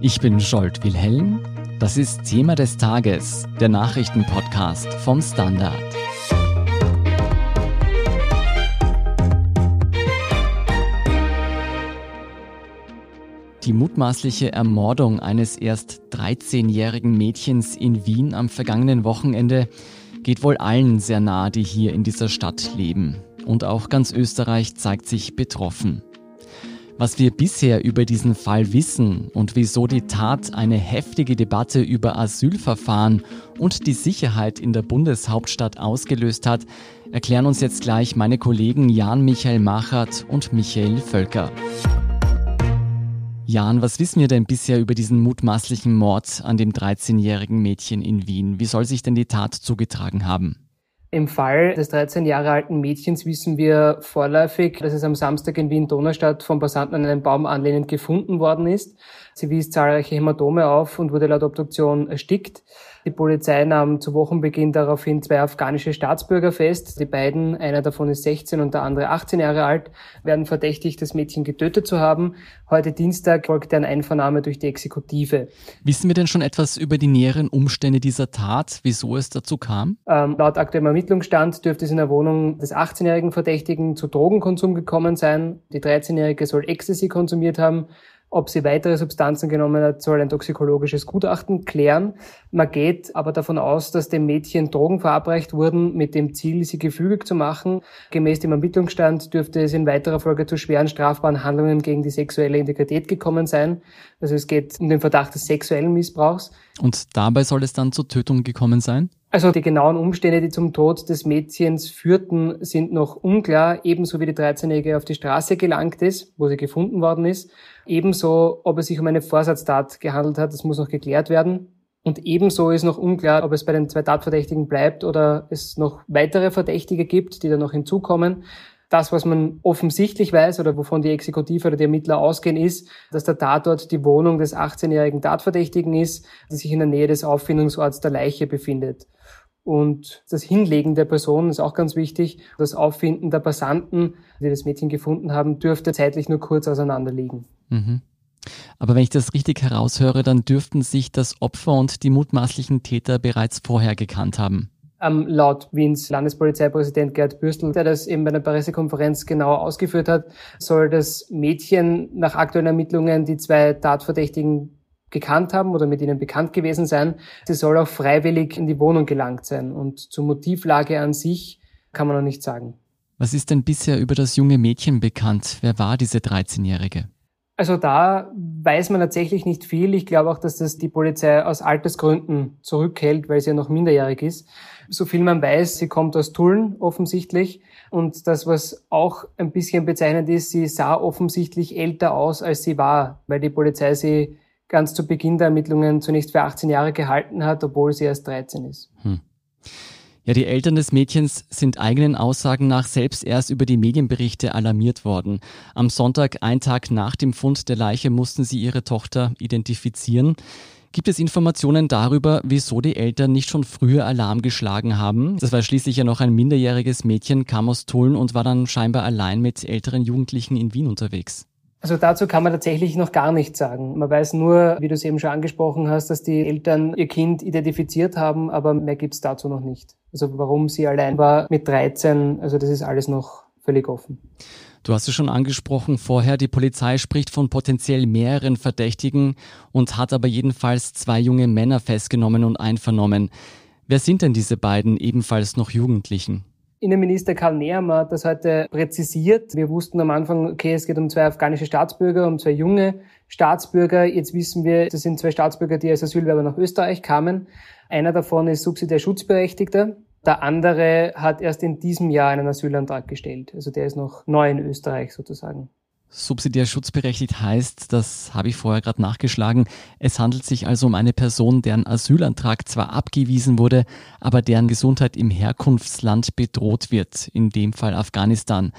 Ich bin Scholt Wilhelm. Das ist Thema des Tages, der Nachrichtenpodcast vom Standard. Die mutmaßliche Ermordung eines erst 13-jährigen Mädchens in Wien am vergangenen Wochenende geht wohl allen sehr nahe, die hier in dieser Stadt leben. Und auch ganz Österreich zeigt sich betroffen. Was wir bisher über diesen Fall wissen und wieso die Tat eine heftige Debatte über Asylverfahren und die Sicherheit in der Bundeshauptstadt ausgelöst hat, erklären uns jetzt gleich meine Kollegen Jan Michael Machert und Michael Völker. Jan, was wissen wir denn bisher über diesen mutmaßlichen Mord an dem 13-jährigen Mädchen in Wien? Wie soll sich denn die Tat zugetragen haben? Im Fall des 13 Jahre alten Mädchens wissen wir vorläufig, dass es am Samstag in Wien-Donaustadt vom Passanten an einem Baum anlehnend gefunden worden ist. Sie wies zahlreiche Hämatome auf und wurde laut Obduktion erstickt. Die Polizei nahm zu Wochenbeginn daraufhin zwei afghanische Staatsbürger fest. Die beiden, einer davon ist 16 und der andere 18 Jahre alt, werden verdächtigt, das Mädchen getötet zu haben. Heute Dienstag folgte eine Einvernahme durch die Exekutive. Wissen wir denn schon etwas über die näheren Umstände dieser Tat, wieso es dazu kam? Ähm, laut aktuellem Ermittlungsstand dürfte es in der Wohnung des 18-jährigen Verdächtigen zu Drogenkonsum gekommen sein. Die 13-jährige soll Ecstasy konsumiert haben. Ob sie weitere Substanzen genommen hat, soll ein toxikologisches Gutachten klären. Man geht aber davon aus, dass dem Mädchen Drogen verabreicht wurden, mit dem Ziel, sie gefügig zu machen. Gemäß dem Ermittlungsstand dürfte es in weiterer Folge zu schweren strafbaren Handlungen gegen die sexuelle Integrität gekommen sein. Also es geht um den Verdacht des sexuellen Missbrauchs. Und dabei soll es dann zur Tötung gekommen sein? Also die genauen Umstände, die zum Tod des Mädchens führten, sind noch unklar, ebenso wie die 13-Jährige auf die Straße gelangt ist, wo sie gefunden worden ist. Ebenso, ob es sich um eine Vorsatztat gehandelt hat, das muss noch geklärt werden. Und ebenso ist noch unklar, ob es bei den zwei Tatverdächtigen bleibt oder es noch weitere Verdächtige gibt, die da noch hinzukommen. Das, was man offensichtlich weiß oder wovon die Exekutive oder die Ermittler ausgehen, ist, dass der Tatort die Wohnung des 18-jährigen Tatverdächtigen ist, die sich in der Nähe des Auffindungsorts der Leiche befindet. Und das Hinlegen der Person ist auch ganz wichtig. Das Auffinden der Passanten, die das Mädchen gefunden haben, dürfte zeitlich nur kurz auseinanderliegen. Mhm. Aber wenn ich das richtig heraushöre, dann dürften sich das Opfer und die mutmaßlichen Täter bereits vorher gekannt haben. Ähm, laut Wiens Landespolizeipräsident Gerd Bürstel, der das eben bei einer Pressekonferenz genau ausgeführt hat, soll das Mädchen nach aktuellen Ermittlungen die zwei Tatverdächtigen gekannt haben oder mit ihnen bekannt gewesen sein. Sie soll auch freiwillig in die Wohnung gelangt sein. Und zur Motivlage an sich kann man noch nicht sagen. Was ist denn bisher über das junge Mädchen bekannt? Wer war diese 13-Jährige? Also da weiß man tatsächlich nicht viel. Ich glaube auch, dass das die Polizei aus Altersgründen zurückhält, weil sie ja noch minderjährig ist. So viel man weiß, sie kommt aus Tulln offensichtlich. Und das, was auch ein bisschen bezeichnend ist, sie sah offensichtlich älter aus, als sie war, weil die Polizei sie ganz zu Beginn der Ermittlungen zunächst für 18 Jahre gehalten hat, obwohl sie erst 13 ist. Hm. Ja, die Eltern des Mädchens sind eigenen Aussagen nach selbst erst über die Medienberichte alarmiert worden. Am Sonntag, ein Tag nach dem Fund der Leiche, mussten sie ihre Tochter identifizieren. Gibt es Informationen darüber, wieso die Eltern nicht schon früher Alarm geschlagen haben? Das war schließlich ja noch ein minderjähriges Mädchen, kam aus Tulln und war dann scheinbar allein mit älteren Jugendlichen in Wien unterwegs. Also dazu kann man tatsächlich noch gar nichts sagen. Man weiß nur, wie du es eben schon angesprochen hast, dass die Eltern ihr Kind identifiziert haben, aber mehr gibt's dazu noch nicht. Also warum sie allein war mit 13, also das ist alles noch völlig offen. Du hast es schon angesprochen vorher, die Polizei spricht von potenziell mehreren Verdächtigen und hat aber jedenfalls zwei junge Männer festgenommen und einvernommen. Wer sind denn diese beiden ebenfalls noch Jugendlichen? Innenminister Karl Nehammer hat das heute präzisiert. Wir wussten am Anfang, okay, es geht um zwei afghanische Staatsbürger, um zwei junge Staatsbürger. Jetzt wissen wir, das sind zwei Staatsbürger, die als Asylwerber nach Österreich kamen. Einer davon ist subsidiär Schutzberechtigter. Der andere hat erst in diesem Jahr einen Asylantrag gestellt. Also der ist noch neu in Österreich sozusagen. Subsidiär schutzberechtigt heißt, das habe ich vorher gerade nachgeschlagen, es handelt sich also um eine Person, deren Asylantrag zwar abgewiesen wurde, aber deren Gesundheit im Herkunftsland bedroht wird, in dem Fall Afghanistan.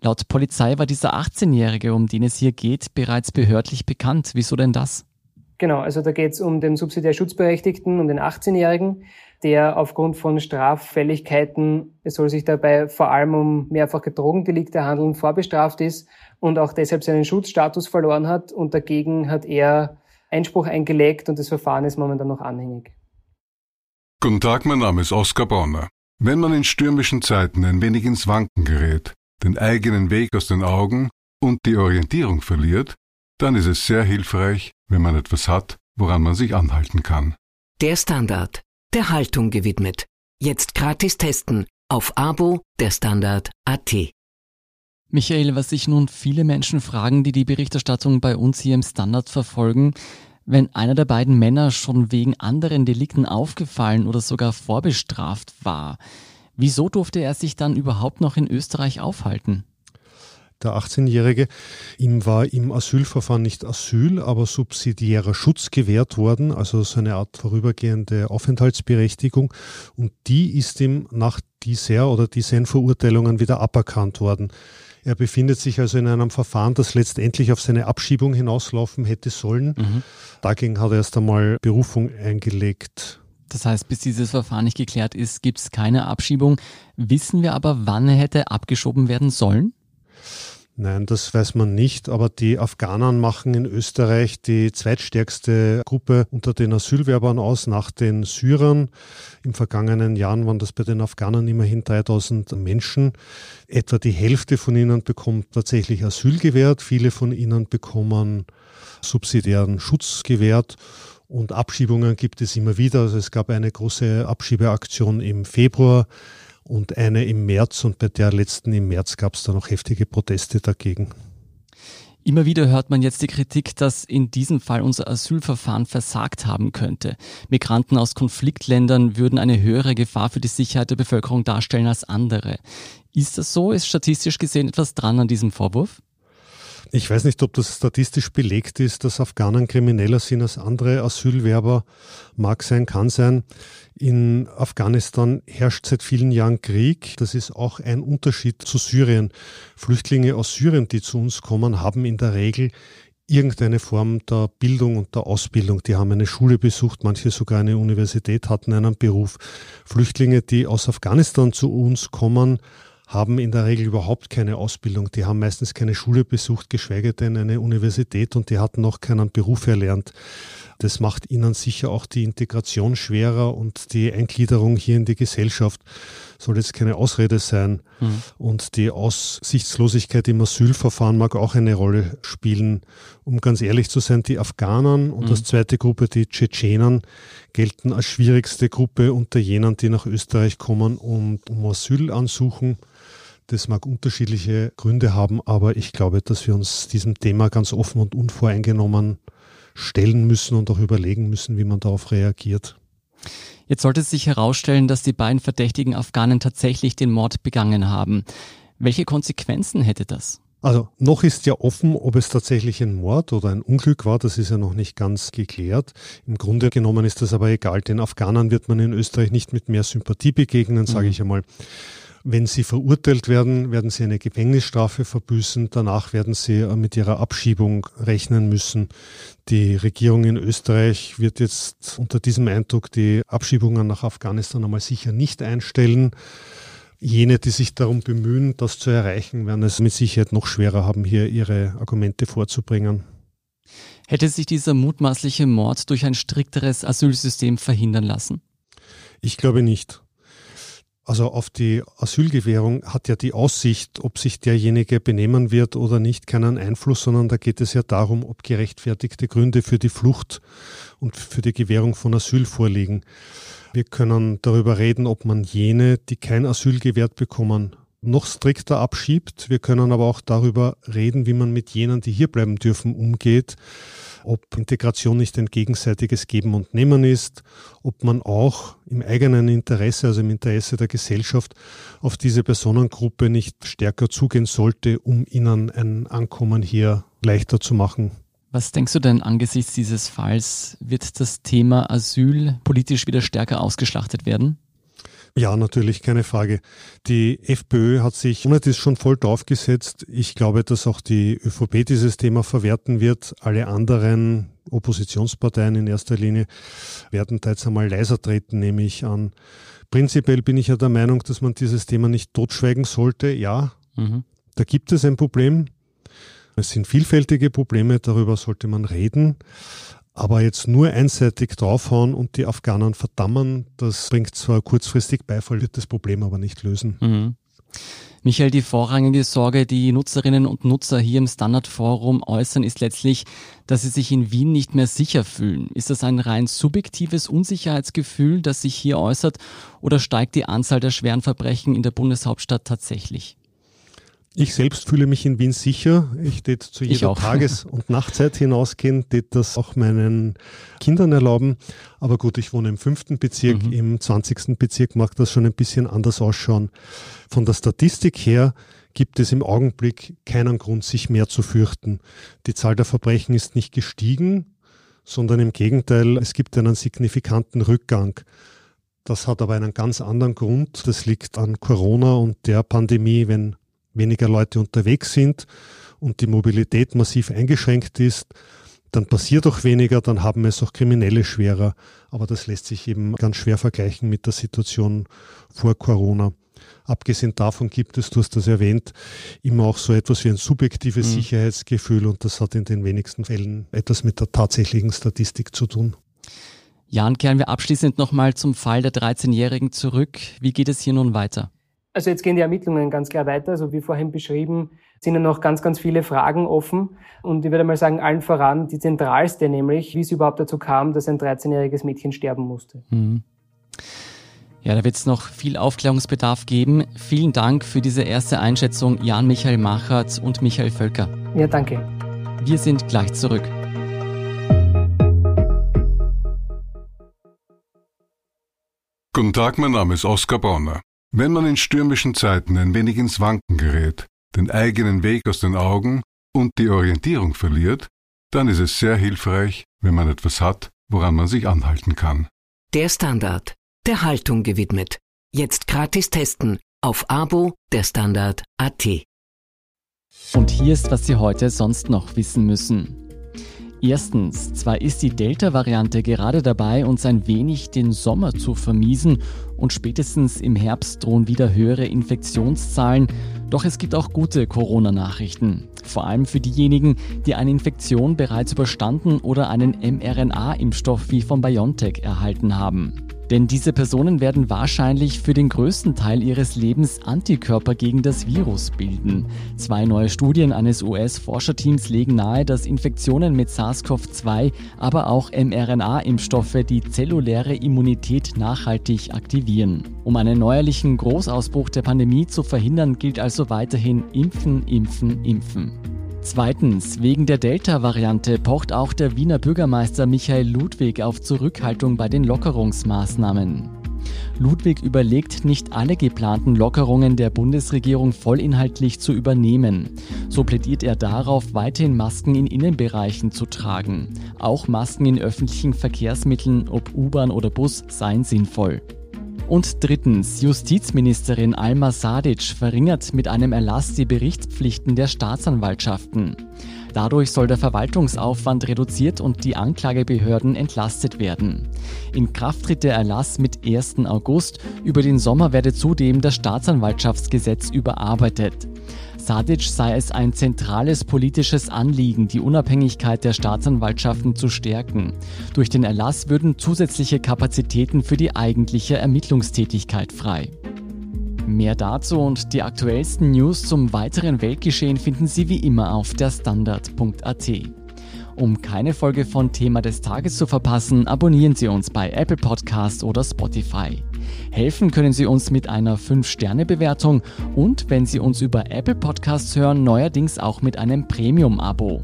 Laut Polizei war dieser 18-Jährige, um den es hier geht, bereits behördlich bekannt. Wieso denn das? Genau, also da geht es um den subsidiär Schutzberechtigten, um den 18-Jährigen, der aufgrund von Straffälligkeiten, es soll sich dabei vor allem um mehrfache Drogendelikte handeln, vorbestraft ist und auch deshalb seinen Schutzstatus verloren hat. Und dagegen hat er Einspruch eingelegt und das Verfahren ist momentan noch anhängig. Guten Tag, mein Name ist Oskar Bonner. Wenn man in stürmischen Zeiten ein wenig ins Wanken gerät, den eigenen Weg aus den Augen und die Orientierung verliert, dann ist es sehr hilfreich, wenn man etwas hat, woran man sich anhalten kann. Der Standard, der Haltung gewidmet. Jetzt gratis testen auf Abo der Standard AT. Michael, was sich nun viele Menschen fragen, die die Berichterstattung bei uns hier im Standard verfolgen, wenn einer der beiden Männer schon wegen anderen Delikten aufgefallen oder sogar vorbestraft war, wieso durfte er sich dann überhaupt noch in Österreich aufhalten? Der 18-Jährige. Ihm war im Asylverfahren nicht Asyl, aber subsidiärer Schutz gewährt worden, also so eine Art vorübergehende Aufenthaltsberechtigung. Und die ist ihm nach dieser oder diesen Verurteilungen wieder aberkannt worden. Er befindet sich also in einem Verfahren, das letztendlich auf seine Abschiebung hinauslaufen hätte sollen. Mhm. Dagegen hat er erst einmal Berufung eingelegt. Das heißt, bis dieses Verfahren nicht geklärt ist, gibt es keine Abschiebung. Wissen wir aber, wann er hätte abgeschoben werden sollen? Nein, das weiß man nicht, aber die Afghanen machen in Österreich die zweitstärkste Gruppe unter den Asylwerbern aus nach den Syrern. Im vergangenen Jahren waren das bei den Afghanen immerhin 3000 Menschen. Etwa die Hälfte von ihnen bekommt tatsächlich Asyl gewährt, viele von ihnen bekommen subsidiären Schutz gewährt. Und Abschiebungen gibt es immer wieder. Also es gab eine große Abschiebeaktion im Februar und eine im März und bei der letzten im März gab es da noch heftige Proteste dagegen. Immer wieder hört man jetzt die Kritik, dass in diesem Fall unser Asylverfahren versagt haben könnte. Migranten aus Konfliktländern würden eine höhere Gefahr für die Sicherheit der Bevölkerung darstellen als andere. Ist das so? Ist statistisch gesehen etwas dran an diesem Vorwurf? Ich weiß nicht, ob das statistisch belegt ist, dass Afghanen krimineller sind als andere Asylwerber. Mag sein, kann sein. In Afghanistan herrscht seit vielen Jahren Krieg. Das ist auch ein Unterschied zu Syrien. Flüchtlinge aus Syrien, die zu uns kommen, haben in der Regel irgendeine Form der Bildung und der Ausbildung. Die haben eine Schule besucht, manche sogar eine Universität, hatten einen Beruf. Flüchtlinge, die aus Afghanistan zu uns kommen, haben in der Regel überhaupt keine Ausbildung. Die haben meistens keine Schule besucht, geschweige denn eine Universität und die hatten noch keinen Beruf erlernt. Das macht ihnen sicher auch die Integration schwerer und die Eingliederung hier in die Gesellschaft soll jetzt keine Ausrede sein. Mhm. Und die Aussichtslosigkeit im Asylverfahren mag auch eine Rolle spielen. Um ganz ehrlich zu sein, die Afghanen und mhm. als zweite Gruppe die Tschetschenen gelten als schwierigste Gruppe unter jenen, die nach Österreich kommen und um Asyl ansuchen. Das mag unterschiedliche Gründe haben, aber ich glaube, dass wir uns diesem Thema ganz offen und unvoreingenommen stellen müssen und auch überlegen müssen, wie man darauf reagiert. Jetzt sollte sich herausstellen, dass die beiden verdächtigen Afghanen tatsächlich den Mord begangen haben. Welche Konsequenzen hätte das? Also noch ist ja offen, ob es tatsächlich ein Mord oder ein Unglück war. Das ist ja noch nicht ganz geklärt. Im Grunde genommen ist das aber egal. Den Afghanern wird man in Österreich nicht mit mehr Sympathie begegnen, sage mhm. ich einmal. Wenn sie verurteilt werden, werden sie eine Gefängnisstrafe verbüßen. Danach werden sie äh, mit ihrer Abschiebung rechnen müssen. Die Regierung in Österreich wird jetzt unter diesem Eindruck die Abschiebungen nach Afghanistan einmal sicher nicht einstellen. Jene, die sich darum bemühen, das zu erreichen, werden es mit Sicherheit noch schwerer haben, hier ihre Argumente vorzubringen. Hätte sich dieser mutmaßliche Mord durch ein strikteres Asylsystem verhindern lassen? Ich glaube nicht. Also auf die Asylgewährung hat ja die Aussicht, ob sich derjenige benehmen wird oder nicht, keinen Einfluss, sondern da geht es ja darum, ob gerechtfertigte Gründe für die Flucht und für die Gewährung von Asyl vorliegen. Wir können darüber reden, ob man jene, die kein Asyl gewährt bekommen, noch strikter abschiebt. Wir können aber auch darüber reden, wie man mit jenen, die hier bleiben dürfen, umgeht ob Integration nicht ein gegenseitiges Geben und Nehmen ist, ob man auch im eigenen Interesse, also im Interesse der Gesellschaft, auf diese Personengruppe nicht stärker zugehen sollte, um ihnen ein Ankommen hier leichter zu machen. Was denkst du denn angesichts dieses Falls? Wird das Thema Asyl politisch wieder stärker ausgeschlachtet werden? Ja, natürlich, keine Frage. Die FPÖ hat sich das schon voll draufgesetzt. Ich glaube, dass auch die ÖVP dieses Thema verwerten wird. Alle anderen Oppositionsparteien in erster Linie werden da jetzt einmal leiser treten, nehme ich an. Prinzipiell bin ich ja der Meinung, dass man dieses Thema nicht totschweigen sollte. Ja, mhm. da gibt es ein Problem. Es sind vielfältige Probleme, darüber sollte man reden. Aber jetzt nur einseitig draufhauen und die Afghanen verdammen, das bringt zwar kurzfristig Beifall, wird das Problem aber nicht lösen. Mhm. Michael, die vorrangige Sorge, die Nutzerinnen und Nutzer hier im Standardforum äußern, ist letztlich, dass sie sich in Wien nicht mehr sicher fühlen. Ist das ein rein subjektives Unsicherheitsgefühl, das sich hier äußert, oder steigt die Anzahl der schweren Verbrechen in der Bundeshauptstadt tatsächlich? Ich selbst fühle mich in Wien sicher. Ich tät zu jeder Tages- und Nachtzeit hinausgehen, tät das auch meinen Kindern erlauben. Aber gut, ich wohne im fünften Bezirk, mhm. im zwanzigsten Bezirk mag das schon ein bisschen anders ausschauen. Von der Statistik her gibt es im Augenblick keinen Grund, sich mehr zu fürchten. Die Zahl der Verbrechen ist nicht gestiegen, sondern im Gegenteil, es gibt einen signifikanten Rückgang. Das hat aber einen ganz anderen Grund. Das liegt an Corona und der Pandemie, wenn weniger Leute unterwegs sind und die Mobilität massiv eingeschränkt ist, dann passiert auch weniger, dann haben es auch Kriminelle schwerer. Aber das lässt sich eben ganz schwer vergleichen mit der Situation vor Corona. Abgesehen davon gibt es, du hast das erwähnt, immer auch so etwas wie ein subjektives mhm. Sicherheitsgefühl und das hat in den wenigsten Fällen etwas mit der tatsächlichen Statistik zu tun. Jan, kehren wir abschließend nochmal zum Fall der 13-Jährigen zurück. Wie geht es hier nun weiter? Also jetzt gehen die Ermittlungen ganz klar weiter. Also wie vorhin beschrieben, sind ja noch ganz, ganz viele Fragen offen. Und ich würde mal sagen, allen voran die zentralste, nämlich wie es überhaupt dazu kam, dass ein 13-jähriges Mädchen sterben musste. Mhm. Ja, da wird es noch viel Aufklärungsbedarf geben. Vielen Dank für diese erste Einschätzung, Jan Michael Machert und Michael Völker. Ja, danke. Wir sind gleich zurück. Guten Tag, mein Name ist Oskar Bonner. Wenn man in stürmischen Zeiten ein wenig ins Wanken gerät, den eigenen Weg aus den Augen und die Orientierung verliert, dann ist es sehr hilfreich, wenn man etwas hat, woran man sich anhalten kann. Der Standard, der Haltung gewidmet. Jetzt gratis testen auf Abo der Standard AT. Und hier ist, was Sie heute sonst noch wissen müssen. Erstens, zwar ist die Delta-Variante gerade dabei, uns ein wenig den Sommer zu vermiesen und spätestens im Herbst drohen wieder höhere Infektionszahlen, doch es gibt auch gute Corona-Nachrichten. Vor allem für diejenigen, die eine Infektion bereits überstanden oder einen mRNA-Impfstoff wie von BioNTech erhalten haben. Denn diese Personen werden wahrscheinlich für den größten Teil ihres Lebens Antikörper gegen das Virus bilden. Zwei neue Studien eines US-Forscherteams legen nahe, dass Infektionen mit SARS-CoV-2, aber auch mRNA-Impfstoffe die zelluläre Immunität nachhaltig aktivieren. Um einen neuerlichen Großausbruch der Pandemie zu verhindern, gilt also weiterhin Impfen, Impfen, Impfen. Zweitens, wegen der Delta-Variante pocht auch der Wiener Bürgermeister Michael Ludwig auf Zurückhaltung bei den Lockerungsmaßnahmen. Ludwig überlegt, nicht alle geplanten Lockerungen der Bundesregierung vollinhaltlich zu übernehmen. So plädiert er darauf, weiterhin Masken in Innenbereichen zu tragen. Auch Masken in öffentlichen Verkehrsmitteln, ob U-Bahn oder Bus, seien sinnvoll. Und drittens, Justizministerin Alma Sadic verringert mit einem Erlass die Berichtspflichten der Staatsanwaltschaften. Dadurch soll der Verwaltungsaufwand reduziert und die Anklagebehörden entlastet werden. In Kraft tritt der Erlass mit 1. August. Über den Sommer werde zudem das Staatsanwaltschaftsgesetz überarbeitet. Sadic sei es ein zentrales politisches Anliegen, die Unabhängigkeit der Staatsanwaltschaften zu stärken. Durch den Erlass würden zusätzliche Kapazitäten für die eigentliche Ermittlungstätigkeit frei. Mehr dazu und die aktuellsten News zum weiteren Weltgeschehen finden Sie wie immer auf der Standard.at. Um keine Folge von Thema des Tages zu verpassen, abonnieren Sie uns bei Apple Podcast oder Spotify. Helfen können Sie uns mit einer 5-Sterne-Bewertung und wenn Sie uns über Apple Podcasts hören, neuerdings auch mit einem Premium-Abo.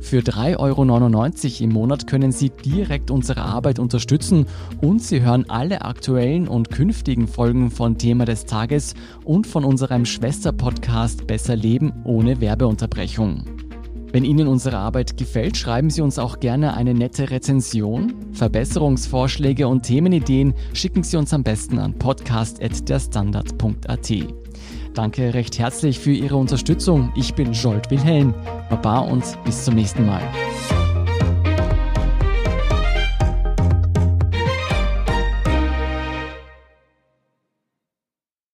Für 3,99 Euro im Monat können Sie direkt unsere Arbeit unterstützen und Sie hören alle aktuellen und künftigen Folgen von Thema des Tages und von unserem Schwester-Podcast Besser Leben ohne Werbeunterbrechung. Wenn Ihnen unsere Arbeit gefällt, schreiben Sie uns auch gerne eine nette Rezension. Verbesserungsvorschläge und Themenideen schicken Sie uns am besten an podcast.derstandard.at. Danke recht herzlich für Ihre Unterstützung. Ich bin Jolt Wilhelm. Baba und bis zum nächsten Mal.